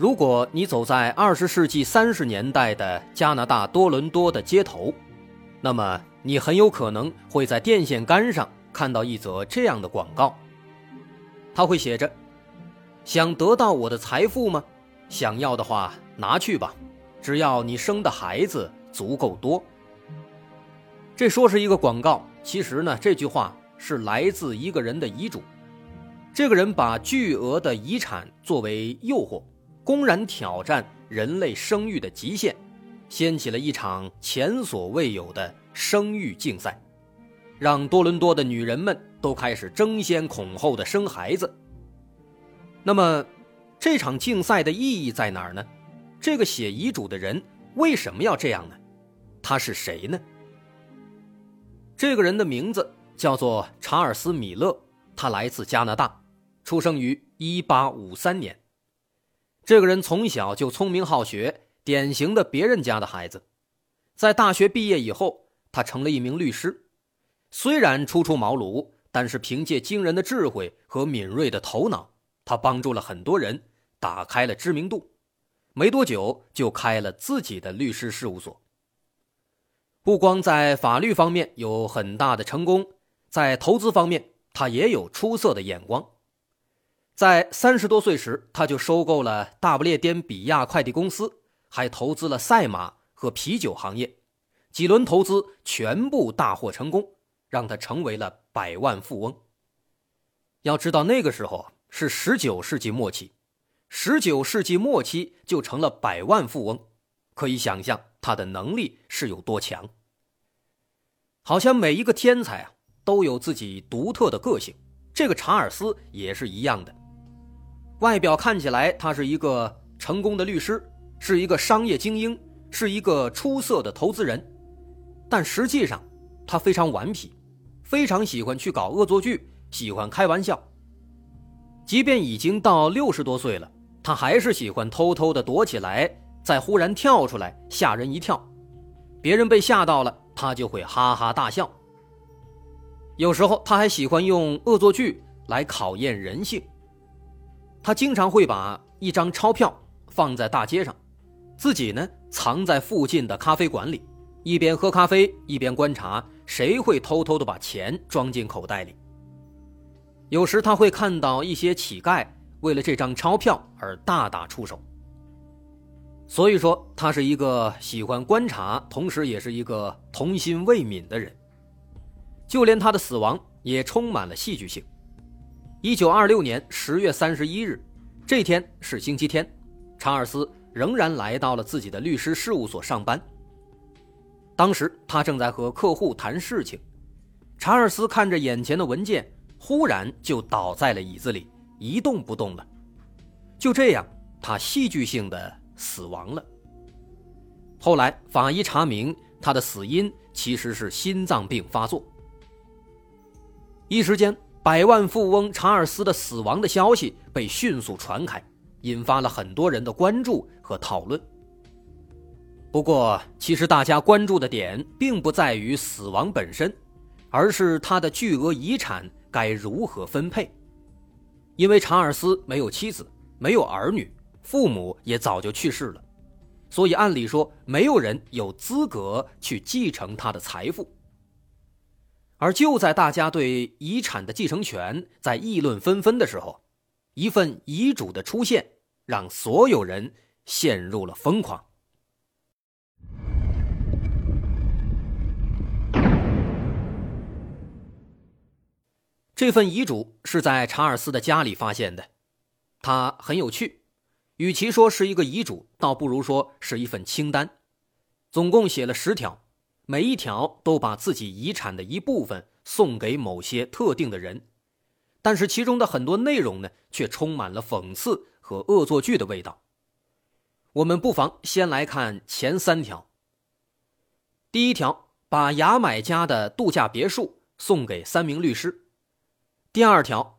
如果你走在二十世纪三十年代的加拿大多伦多的街头，那么你很有可能会在电线杆上看到一则这样的广告。它会写着：“想得到我的财富吗？想要的话拿去吧，只要你生的孩子足够多。”这说是一个广告，其实呢，这句话是来自一个人的遗嘱。这个人把巨额的遗产作为诱惑。公然挑战人类生育的极限，掀起了一场前所未有的生育竞赛，让多伦多的女人们都开始争先恐后的生孩子。那么，这场竞赛的意义在哪儿呢？这个写遗嘱的人为什么要这样呢？他是谁呢？这个人的名字叫做查尔斯·米勒，他来自加拿大，出生于1853年。这个人从小就聪明好学，典型的别人家的孩子。在大学毕业以后，他成了一名律师。虽然初出茅庐，但是凭借惊人的智慧和敏锐的头脑，他帮助了很多人，打开了知名度。没多久就开了自己的律师事务所。不光在法律方面有很大的成功，在投资方面他也有出色的眼光。在三十多岁时，他就收购了大不列颠比亚快递公司，还投资了赛马和啤酒行业，几轮投资全部大获成功，让他成为了百万富翁。要知道那个时候是十九世纪末期，十九世纪末期就成了百万富翁，可以想象他的能力是有多强。好像每一个天才啊都有自己独特的个性，这个查尔斯也是一样的。外表看起来，他是一个成功的律师，是一个商业精英，是一个出色的投资人，但实际上，他非常顽皮，非常喜欢去搞恶作剧，喜欢开玩笑。即便已经到六十多岁了，他还是喜欢偷偷的躲起来，再忽然跳出来吓人一跳，别人被吓到了，他就会哈哈大笑。有时候他还喜欢用恶作剧来考验人性。他经常会把一张钞票放在大街上，自己呢藏在附近的咖啡馆里，一边喝咖啡一边观察谁会偷偷的把钱装进口袋里。有时他会看到一些乞丐为了这张钞票而大打出手。所以说，他是一个喜欢观察，同时也是一个童心未泯的人。就连他的死亡也充满了戏剧性。一九二六年十月三十一日，这天是星期天，查尔斯仍然来到了自己的律师事务所上班。当时他正在和客户谈事情，查尔斯看着眼前的文件，忽然就倒在了椅子里，一动不动了。就这样，他戏剧性的死亡了。后来法医查明，他的死因其实是心脏病发作。一时间。百万富翁查尔斯的死亡的消息被迅速传开，引发了很多人的关注和讨论。不过，其实大家关注的点并不在于死亡本身，而是他的巨额遗产该如何分配。因为查尔斯没有妻子，没有儿女，父母也早就去世了，所以按理说，没有人有资格去继承他的财富。而就在大家对遗产的继承权在议论纷纷的时候，一份遗嘱的出现让所有人陷入了疯狂。这份遗嘱是在查尔斯的家里发现的，它很有趣，与其说是一个遗嘱，倒不如说是一份清单，总共写了十条。每一条都把自己遗产的一部分送给某些特定的人，但是其中的很多内容呢，却充满了讽刺和恶作剧的味道。我们不妨先来看前三条。第一条，把牙买加的度假别墅送给三名律师；第二条，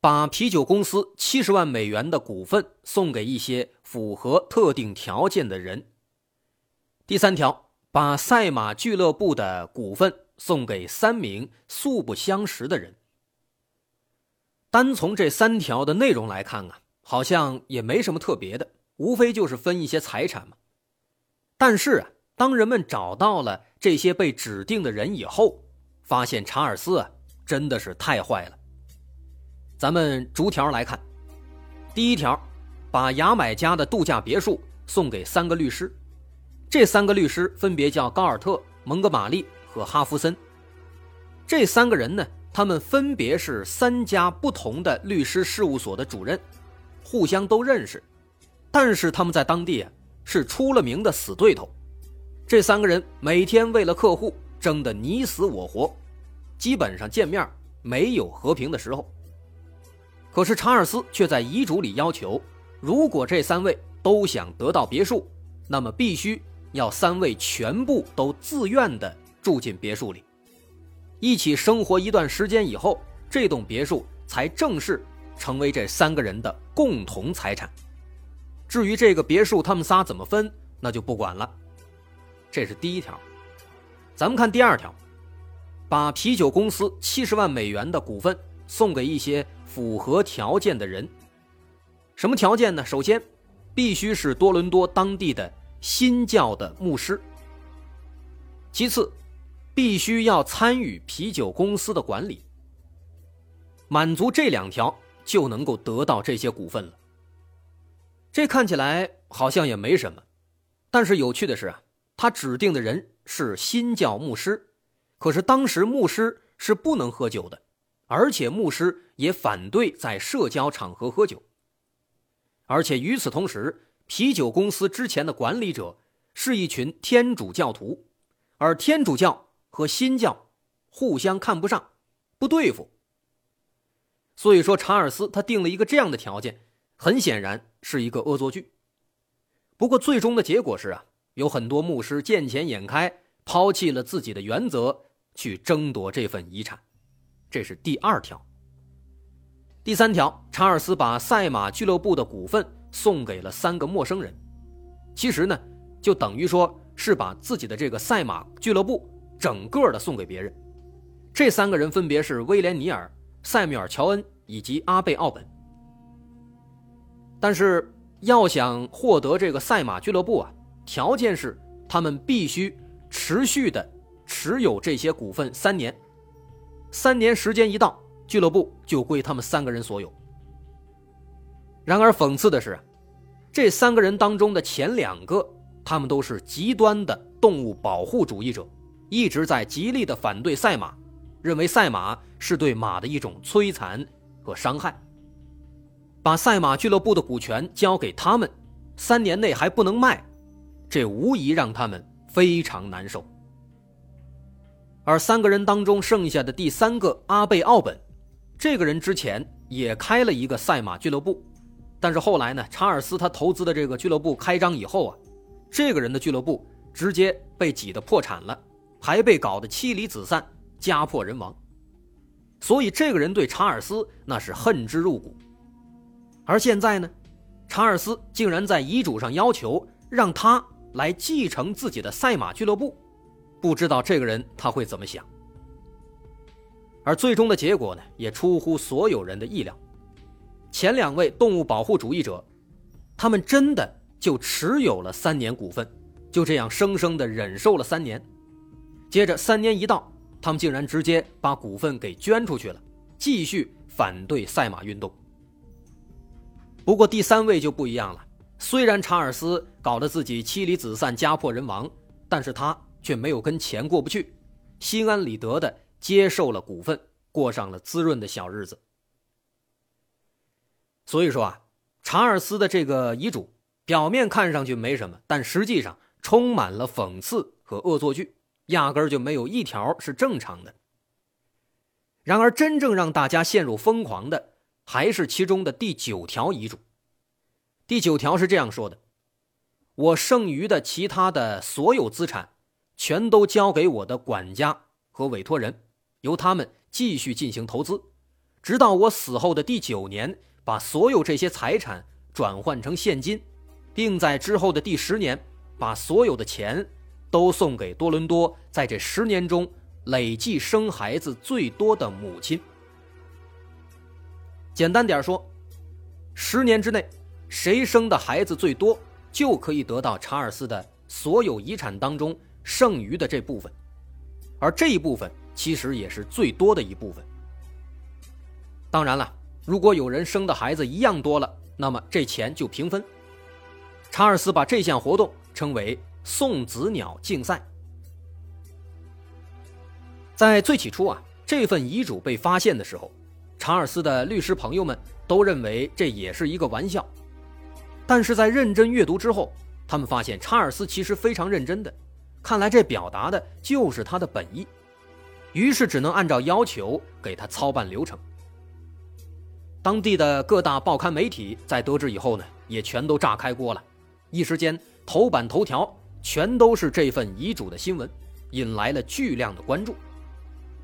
把啤酒公司七十万美元的股份送给一些符合特定条件的人；第三条，把赛马俱乐部的股份送给三名素不相识的人。单从这三条的内容来看啊，好像也没什么特别的，无非就是分一些财产嘛。但是啊。当人们找到了这些被指定的人以后，发现查尔斯啊真的是太坏了。咱们逐条来看，第一条，把牙买加的度假别墅送给三个律师，这三个律师分别叫高尔特、蒙哥马利和哈弗森。这三个人呢，他们分别是三家不同的律师事务所的主任，互相都认识，但是他们在当地啊是出了名的死对头。这三个人每天为了客户争得你死我活，基本上见面没有和平的时候。可是查尔斯却在遗嘱里要求，如果这三位都想得到别墅，那么必须要三位全部都自愿的住进别墅里，一起生活一段时间以后，这栋别墅才正式成为这三个人的共同财产。至于这个别墅他们仨怎么分，那就不管了。这是第一条，咱们看第二条，把啤酒公司七十万美元的股份送给一些符合条件的人。什么条件呢？首先，必须是多伦多当地的新教的牧师。其次，必须要参与啤酒公司的管理。满足这两条，就能够得到这些股份了。这看起来好像也没什么，但是有趣的是啊。他指定的人是新教牧师，可是当时牧师是不能喝酒的，而且牧师也反对在社交场合喝酒。而且与此同时，啤酒公司之前的管理者是一群天主教徒，而天主教和新教互相看不上，不对付。所以说，查尔斯他定了一个这样的条件，很显然是一个恶作剧。不过，最终的结果是啊。有很多牧师见钱眼开，抛弃了自己的原则，去争夺这份遗产，这是第二条。第三条，查尔斯把赛马俱乐部的股份送给了三个陌生人，其实呢，就等于说是把自己的这个赛马俱乐部整个的送给别人。这三个人分别是威廉·尼尔、塞缪尔·乔恩以及阿贝·奥本。但是要想获得这个赛马俱乐部啊。条件是，他们必须持续的持有这些股份三年，三年时间一到，俱乐部就归他们三个人所有。然而，讽刺的是，这三个人当中的前两个，他们都是极端的动物保护主义者，一直在极力的反对赛马，认为赛马是对马的一种摧残和伤害。把赛马俱乐部的股权交给他们，三年内还不能卖。这无疑让他们非常难受。而三个人当中剩下的第三个阿贝奥本，这个人之前也开了一个赛马俱乐部，但是后来呢，查尔斯他投资的这个俱乐部开张以后啊，这个人的俱乐部直接被挤得破产了，还被搞得妻离子散、家破人亡。所以这个人对查尔斯那是恨之入骨。而现在呢，查尔斯竟然在遗嘱上要求让他。来继承自己的赛马俱乐部，不知道这个人他会怎么想。而最终的结果呢，也出乎所有人的意料。前两位动物保护主义者，他们真的就持有了三年股份，就这样生生的忍受了三年。接着三年一到，他们竟然直接把股份给捐出去了，继续反对赛马运动。不过第三位就不一样了。虽然查尔斯搞得自己妻离子散、家破人亡，但是他却没有跟钱过不去，心安理得的接受了股份，过上了滋润的小日子。所以说啊，查尔斯的这个遗嘱表面看上去没什么，但实际上充满了讽刺和恶作剧，压根儿就没有一条是正常的。然而，真正让大家陷入疯狂的，还是其中的第九条遗嘱。第九条是这样说的：我剩余的其他的所有资产，全都交给我的管家和委托人，由他们继续进行投资，直到我死后的第九年，把所有这些财产转换成现金，并在之后的第十年，把所有的钱都送给多伦多在这十年中累计生孩子最多的母亲。简单点说，十年之内，谁生的孩子最多，就可以得到查尔斯的所有遗产当中剩余的这部分，而这一部分其实也是最多的一部分。当然了，如果有人生的孩子一样多了，那么这钱就平分。查尔斯把这项活动称为“送子鸟竞赛”。在最起初啊，这份遗嘱被发现的时候。查尔斯的律师朋友们都认为这也是一个玩笑，但是在认真阅读之后，他们发现查尔斯其实非常认真的，看来这表达的就是他的本意，于是只能按照要求给他操办流程。当地的各大报刊媒体在得知以后呢，也全都炸开锅了，一时间头版头条全都是这份遗嘱的新闻，引来了巨量的关注，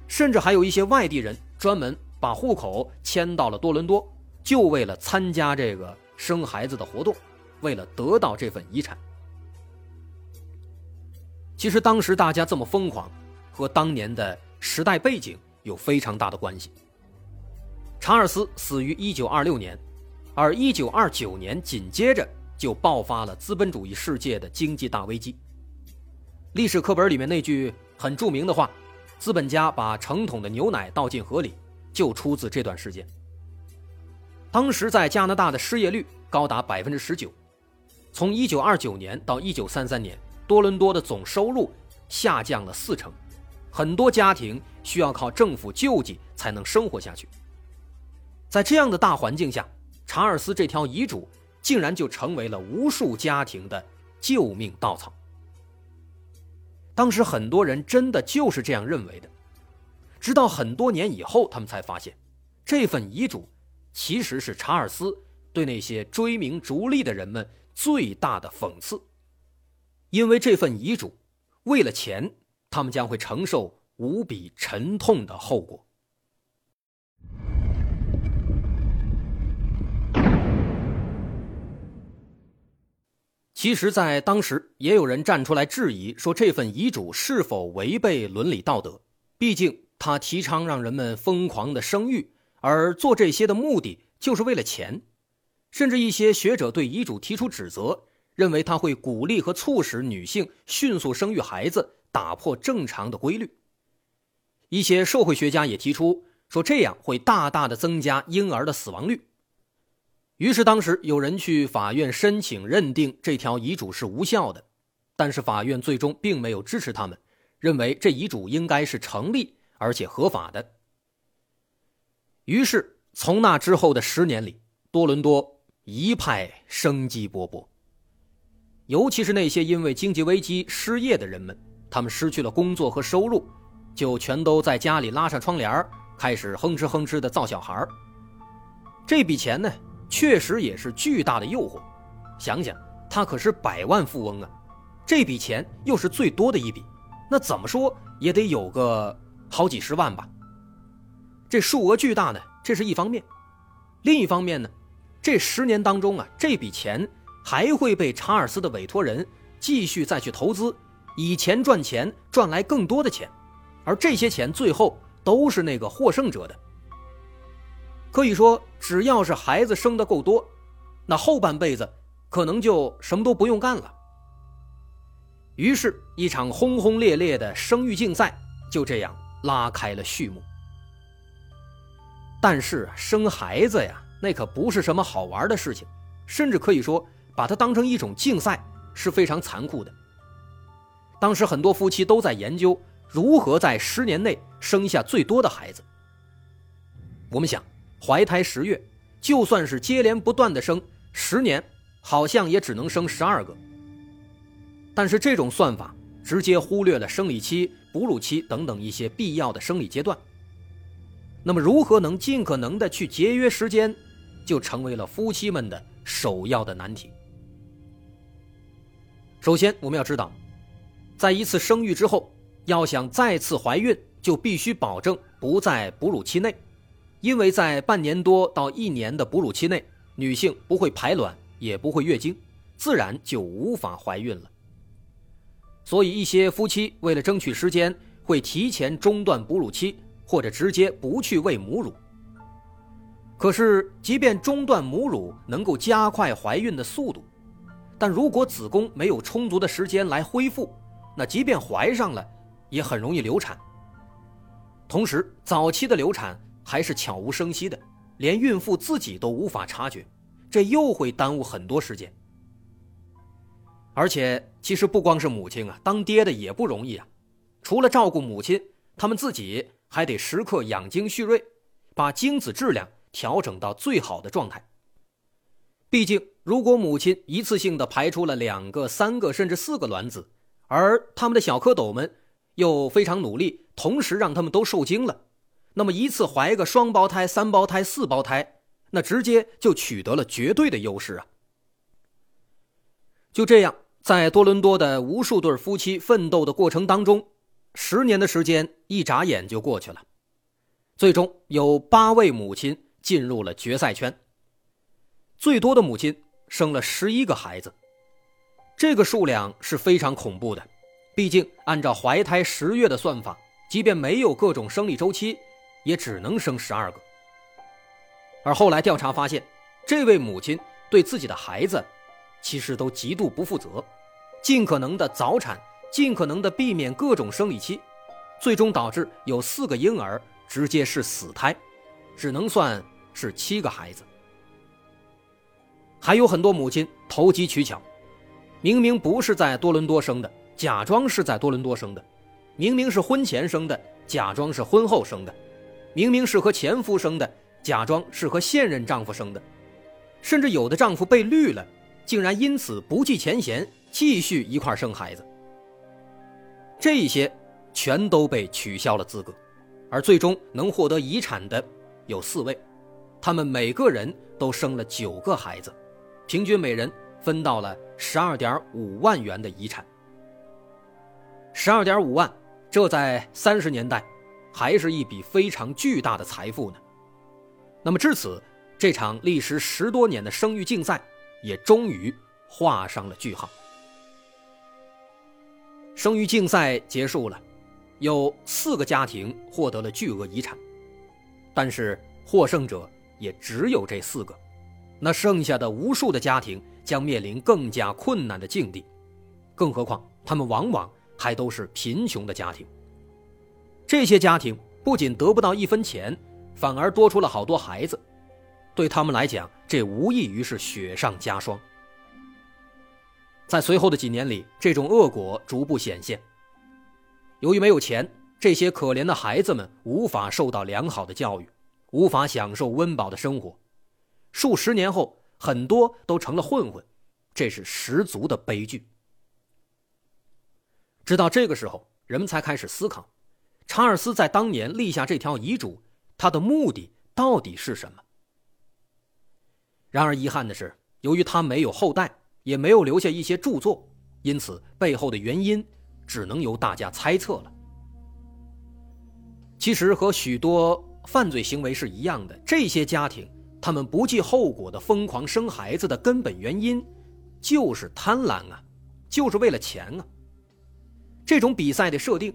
甚至还有一些外地人专门。把户口迁到了多伦多，就为了参加这个生孩子的活动，为了得到这份遗产。其实当时大家这么疯狂，和当年的时代背景有非常大的关系。查尔斯死于1926年，而1929年紧接着就爆发了资本主义世界的经济大危机。历史课本里面那句很著名的话：“资本家把成桶的牛奶倒进河里。”就出自这段时间。当时在加拿大的失业率高达百分之十九，从一九二九年到一九三三年，多伦多的总收入下降了四成，很多家庭需要靠政府救济才能生活下去。在这样的大环境下，查尔斯这条遗嘱竟然就成为了无数家庭的救命稻草。当时很多人真的就是这样认为的。直到很多年以后，他们才发现，这份遗嘱其实是查尔斯对那些追名逐利的人们最大的讽刺。因为这份遗嘱，为了钱，他们将会承受无比沉痛的后果。其实，在当时，也有人站出来质疑，说这份遗嘱是否违背伦理道德？毕竟。他提倡让人们疯狂的生育，而做这些的目的就是为了钱。甚至一些学者对遗嘱提出指责，认为他会鼓励和促使女性迅速生育孩子，打破正常的规律。一些社会学家也提出说，这样会大大的增加婴儿的死亡率。于是，当时有人去法院申请认定这条遗嘱是无效的，但是法院最终并没有支持他们，认为这遗嘱应该是成立。而且合法的。于是，从那之后的十年里，多伦多一派生机勃勃。尤其是那些因为经济危机失业的人们，他们失去了工作和收入，就全都在家里拉上窗帘开始哼哧哼哧的造小孩这笔钱呢，确实也是巨大的诱惑。想想，他可是百万富翁啊，这笔钱又是最多的一笔，那怎么说也得有个。好几十万吧，这数额巨大呢，这是一方面；另一方面呢，这十年当中啊，这笔钱还会被查尔斯的委托人继续再去投资，以钱赚钱，赚来更多的钱，而这些钱最后都是那个获胜者的。可以说，只要是孩子生的够多，那后半辈子可能就什么都不用干了。于是，一场轰轰烈烈的生育竞赛就这样。拉开了序幕，但是生孩子呀，那可不是什么好玩的事情，甚至可以说把它当成一种竞赛是非常残酷的。当时很多夫妻都在研究如何在十年内生下最多的孩子。我们想，怀胎十月，就算是接连不断的生，十年好像也只能生十二个。但是这种算法。直接忽略了生理期、哺乳期等等一些必要的生理阶段。那么，如何能尽可能的去节约时间，就成为了夫妻们的首要的难题。首先，我们要知道，在一次生育之后，要想再次怀孕，就必须保证不在哺乳期内，因为在半年多到一年的哺乳期内，女性不会排卵，也不会月经，自然就无法怀孕了。所以，一些夫妻为了争取时间，会提前中断哺乳期，或者直接不去喂母乳。可是，即便中断母乳能够加快怀孕的速度，但如果子宫没有充足的时间来恢复，那即便怀上了，也很容易流产。同时，早期的流产还是悄无声息的，连孕妇自己都无法察觉，这又会耽误很多时间。而且，其实不光是母亲啊，当爹的也不容易啊。除了照顾母亲，他们自己还得时刻养精蓄锐，把精子质量调整到最好的状态。毕竟，如果母亲一次性的排出了两个、三个甚至四个卵子，而他们的小蝌蚪们又非常努力，同时让他们都受精了，那么一次怀个双胞胎、三胞胎、四胞胎，那直接就取得了绝对的优势啊！就这样。在多伦多的无数对夫妻奋斗的过程当中，十年的时间一眨眼就过去了。最终有八位母亲进入了决赛圈。最多的母亲生了十一个孩子，这个数量是非常恐怖的。毕竟按照怀胎十月的算法，即便没有各种生理周期，也只能生十二个。而后来调查发现，这位母亲对自己的孩子。其实都极度不负责，尽可能的早产，尽可能的避免各种生理期，最终导致有四个婴儿直接是死胎，只能算是七个孩子。还有很多母亲投机取巧，明明不是在多伦多生的，假装是在多伦多生的；明明是婚前生的，假装是婚后生的；明明是和前夫生的，假装是和现任丈夫生的，甚至有的丈夫被绿了。竟然因此不计前嫌，继续一块生孩子。这些全都被取消了资格，而最终能获得遗产的有四位，他们每个人都生了九个孩子，平均每人分到了十二点五万元的遗产。十二点五万，这在三十年代还是一笔非常巨大的财富呢。那么至此，这场历时十多年的生育竞赛。也终于画上了句号。生育竞赛结束了，有四个家庭获得了巨额遗产，但是获胜者也只有这四个，那剩下的无数的家庭将面临更加困难的境地，更何况他们往往还都是贫穷的家庭。这些家庭不仅得不到一分钱，反而多出了好多孩子。对他们来讲，这无异于是雪上加霜。在随后的几年里，这种恶果逐步显现。由于没有钱，这些可怜的孩子们无法受到良好的教育，无法享受温饱的生活。数十年后，很多都成了混混，这是十足的悲剧。直到这个时候，人们才开始思考：查尔斯在当年立下这条遗嘱，他的目的到底是什么？然而遗憾的是，由于他没有后代，也没有留下一些著作，因此背后的原因只能由大家猜测了。其实和许多犯罪行为是一样的，这些家庭他们不计后果的疯狂生孩子的根本原因，就是贪婪啊，就是为了钱啊。这种比赛的设定，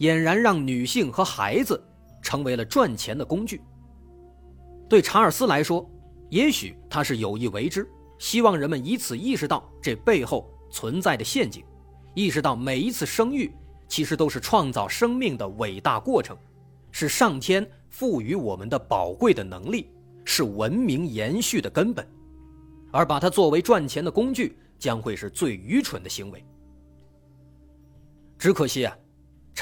俨然让女性和孩子成为了赚钱的工具。对查尔斯来说。也许他是有意为之，希望人们以此意识到这背后存在的陷阱，意识到每一次生育其实都是创造生命的伟大过程，是上天赋予我们的宝贵的能力，是文明延续的根本，而把它作为赚钱的工具，将会是最愚蠢的行为。只可惜啊，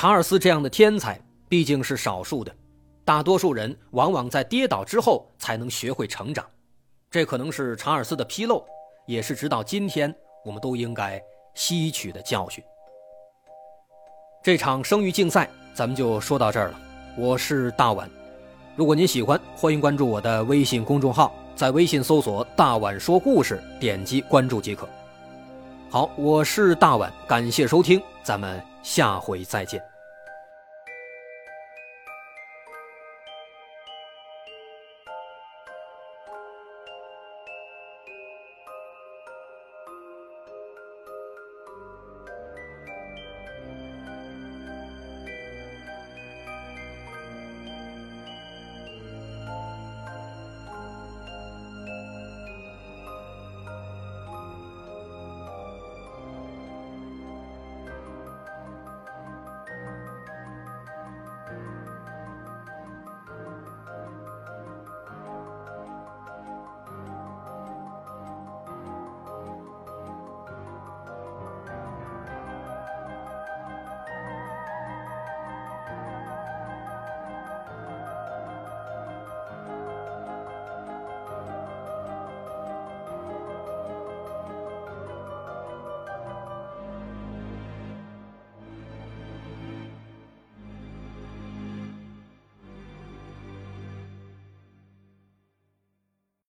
查尔斯这样的天才毕竟是少数的，大多数人往往在跌倒之后才能学会成长。这可能是查尔斯的纰漏，也是直到今天我们都应该吸取的教训。这场生育竞赛咱们就说到这儿了。我是大碗，如果您喜欢，欢迎关注我的微信公众号，在微信搜索“大碗说故事”，点击关注即可。好，我是大碗，感谢收听，咱们下回再见。